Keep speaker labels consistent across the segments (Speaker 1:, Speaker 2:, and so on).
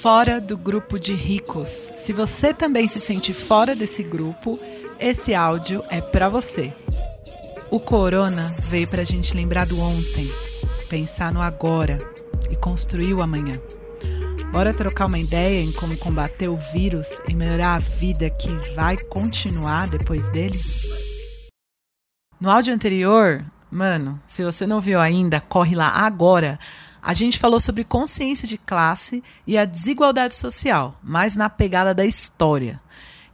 Speaker 1: fora do grupo de ricos. Se você também se sente fora desse grupo, esse áudio é para você. O corona veio para a gente lembrar do ontem, pensar no agora e construir o amanhã. Bora trocar uma ideia em como combater o vírus e melhorar a vida que vai continuar depois dele? No áudio anterior, mano, se você não viu ainda, corre lá agora. A gente falou sobre consciência de classe e a desigualdade social, mais na pegada da história.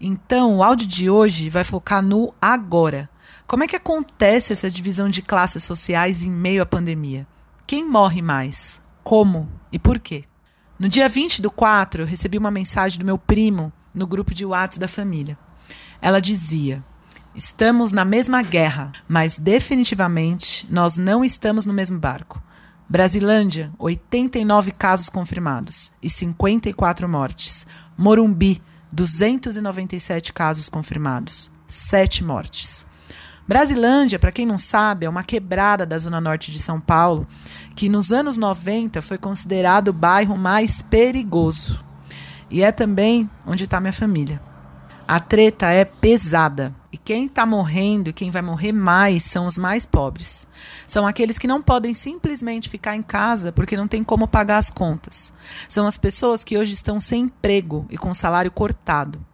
Speaker 1: Então, o áudio de hoje vai focar no agora. Como é que acontece essa divisão de classes sociais em meio à pandemia? Quem morre mais? Como e por quê? No dia 20 do 4, eu recebi uma mensagem do meu primo no grupo de WhatsApp da família. Ela dizia: Estamos na mesma guerra, mas definitivamente nós não estamos no mesmo barco. Brasilândia, 89 casos confirmados e 54 mortes. Morumbi, 297 casos confirmados, 7 mortes. Brasilândia, para quem não sabe, é uma quebrada da zona norte de São Paulo, que nos anos 90 foi considerado o bairro mais perigoso. E é também onde está minha família. A treta é pesada. E quem está morrendo e quem vai morrer mais são os mais pobres. São aqueles que não podem simplesmente ficar em casa porque não tem como pagar as contas. São as pessoas que hoje estão sem emprego e com salário cortado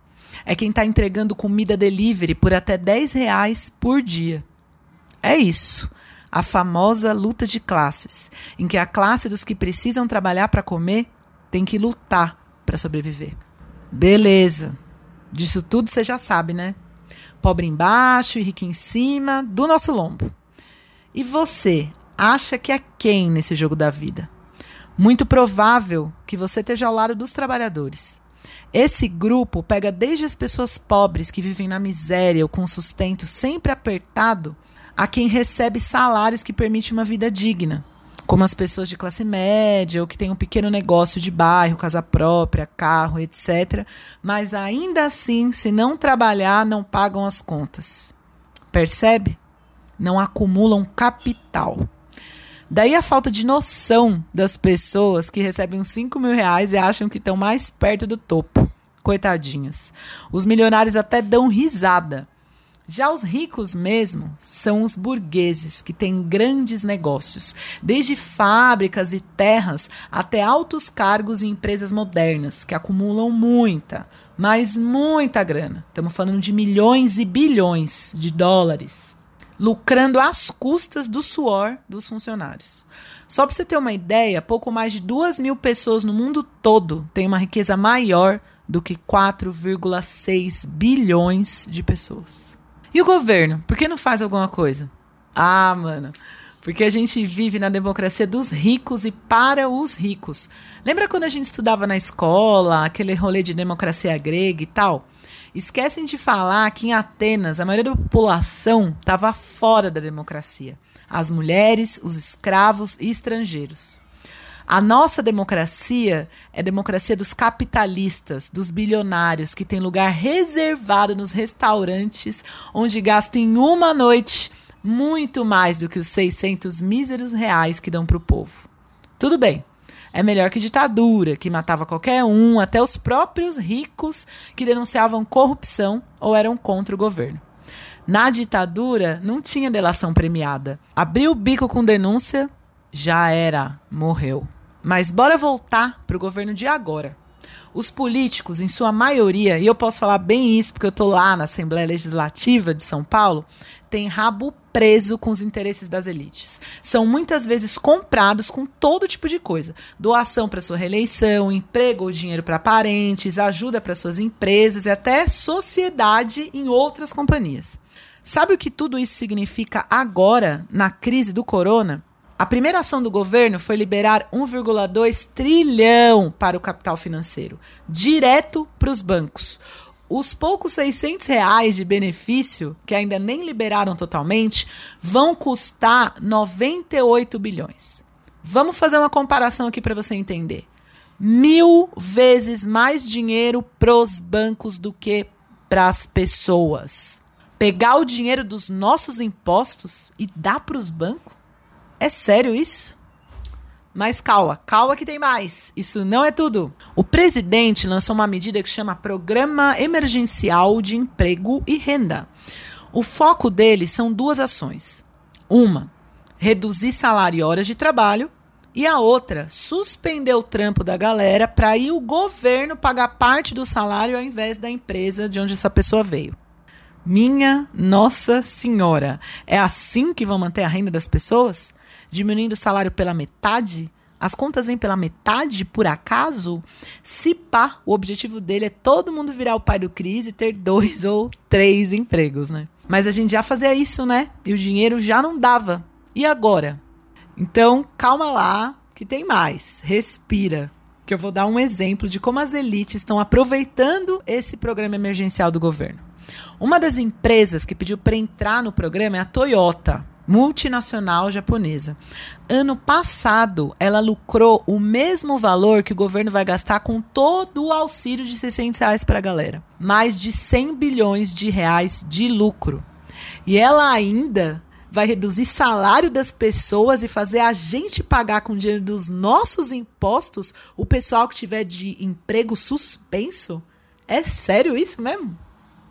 Speaker 1: é quem está entregando comida delivery por até 10 reais por dia. É isso. A famosa luta de classes, em que a classe dos que precisam trabalhar para comer tem que lutar para sobreviver. Beleza. Disso tudo você já sabe, né? Pobre embaixo e rico em cima, do nosso lombo. E você acha que é quem nesse jogo da vida? Muito provável que você esteja ao lado dos trabalhadores. Esse grupo pega desde as pessoas pobres que vivem na miséria ou com sustento sempre apertado, a quem recebe salários que permitem uma vida digna, como as pessoas de classe média ou que têm um pequeno negócio de bairro, casa própria, carro, etc. Mas ainda assim, se não trabalhar, não pagam as contas. Percebe? Não acumulam capital. Daí a falta de noção das pessoas que recebem uns 5 mil reais e acham que estão mais perto do topo. Coitadinhas. Os milionários até dão risada. Já os ricos mesmo são os burgueses que têm grandes negócios, desde fábricas e terras até altos cargos em empresas modernas, que acumulam muita, mas muita grana. Estamos falando de milhões e bilhões de dólares lucrando às custas do suor dos funcionários. Só para você ter uma ideia, pouco mais de 2 mil pessoas no mundo todo têm uma riqueza maior do que 4,6 bilhões de pessoas. E o governo, por que não faz alguma coisa? Ah, mano, porque a gente vive na democracia dos ricos e para os ricos. Lembra quando a gente estudava na escola, aquele rolê de democracia grega e tal? Esquecem de falar que em Atenas a maioria da população estava fora da democracia. As mulheres, os escravos e estrangeiros. A nossa democracia é democracia dos capitalistas, dos bilionários, que tem lugar reservado nos restaurantes, onde gastam em uma noite muito mais do que os 600 míseros reais que dão para o povo. Tudo bem, é melhor que ditadura, que matava qualquer um, até os próprios ricos que denunciavam corrupção ou eram contra o governo. Na ditadura, não tinha delação premiada. Abriu o bico com denúncia, já era, morreu. Mas bora voltar para o governo de agora. Os políticos, em sua maioria, e eu posso falar bem isso porque eu estou lá na Assembleia Legislativa de São Paulo, têm rabo preso com os interesses das elites. São muitas vezes comprados com todo tipo de coisa: doação para sua reeleição, emprego ou dinheiro para parentes, ajuda para suas empresas e até sociedade em outras companhias. Sabe o que tudo isso significa agora, na crise do corona? A primeira ação do governo foi liberar 1,2 trilhão para o capital financeiro, direto para os bancos. Os poucos 600 reais de benefício, que ainda nem liberaram totalmente, vão custar 98 bilhões. Vamos fazer uma comparação aqui para você entender. Mil vezes mais dinheiro para os bancos do que para as pessoas. Pegar o dinheiro dos nossos impostos e dar para os bancos? É sério isso? Mas calma, calma que tem mais. Isso não é tudo. O presidente lançou uma medida que chama Programa Emergencial de Emprego e Renda. O foco dele são duas ações. Uma, reduzir salário e horas de trabalho. E a outra, suspender o trampo da galera para ir o governo pagar parte do salário ao invés da empresa de onde essa pessoa veio. Minha Nossa Senhora, é assim que vão manter a renda das pessoas? Diminuindo o salário pela metade? As contas vêm pela metade, por acaso? Se pá, o objetivo dele é todo mundo virar o pai do Cris e ter dois ou três empregos, né? Mas a gente já fazia isso, né? E o dinheiro já não dava. E agora? Então, calma lá, que tem mais. Respira. Que eu vou dar um exemplo de como as elites estão aproveitando esse programa emergencial do governo. Uma das empresas que pediu para entrar no programa é a Toyota, multinacional japonesa. Ano passado, ela lucrou o mesmo valor que o governo vai gastar com todo o auxílio de 600 reais para a galera. Mais de 100 bilhões de reais de lucro. E ela ainda vai reduzir salário das pessoas e fazer a gente pagar com dinheiro dos nossos impostos o pessoal que tiver de emprego suspenso? É sério isso mesmo?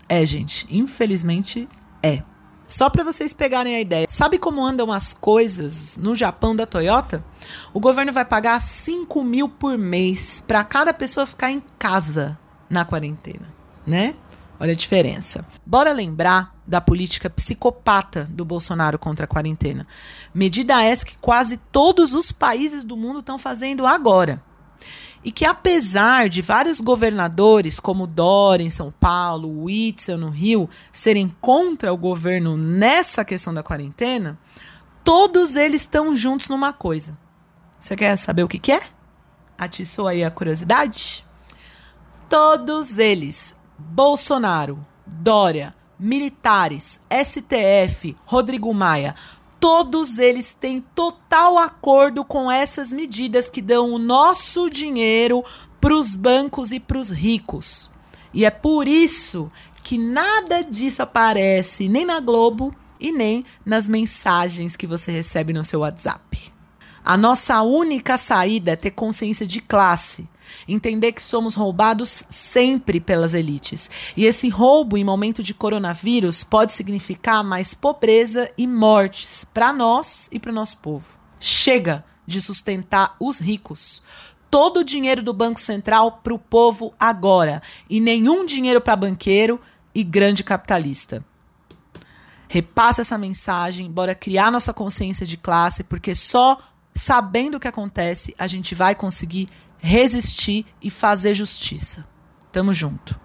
Speaker 1: É, gente, infelizmente é. Só para vocês pegarem a ideia. Sabe como andam as coisas no Japão da Toyota? O governo vai pagar 5 mil por mês para cada pessoa ficar em casa na quarentena, né? Olha a diferença. Bora lembrar da política psicopata do Bolsonaro contra a quarentena. Medida essa que quase todos os países do mundo estão fazendo agora e que apesar de vários governadores, como Dória em São Paulo, Witzel no Rio, serem contra o governo nessa questão da quarentena, todos eles estão juntos numa coisa. Você quer saber o que, que é? Atiçou aí a curiosidade? Todos eles, Bolsonaro, Dória, militares, STF, Rodrigo Maia, todos eles têm total acordo com essas medidas que dão o nosso dinheiro para os bancos e para os ricos. E é por isso que nada disso aparece nem na Globo e nem nas mensagens que você recebe no seu WhatsApp. A nossa única saída é ter consciência de classe Entender que somos roubados sempre pelas elites. E esse roubo em momento de coronavírus pode significar mais pobreza e mortes para nós e para o nosso povo. Chega de sustentar os ricos. Todo o dinheiro do Banco Central para o povo agora. E nenhum dinheiro para banqueiro e grande capitalista. Repassa essa mensagem, bora criar nossa consciência de classe, porque só sabendo o que acontece a gente vai conseguir resistir e fazer justiça. Tamo junto.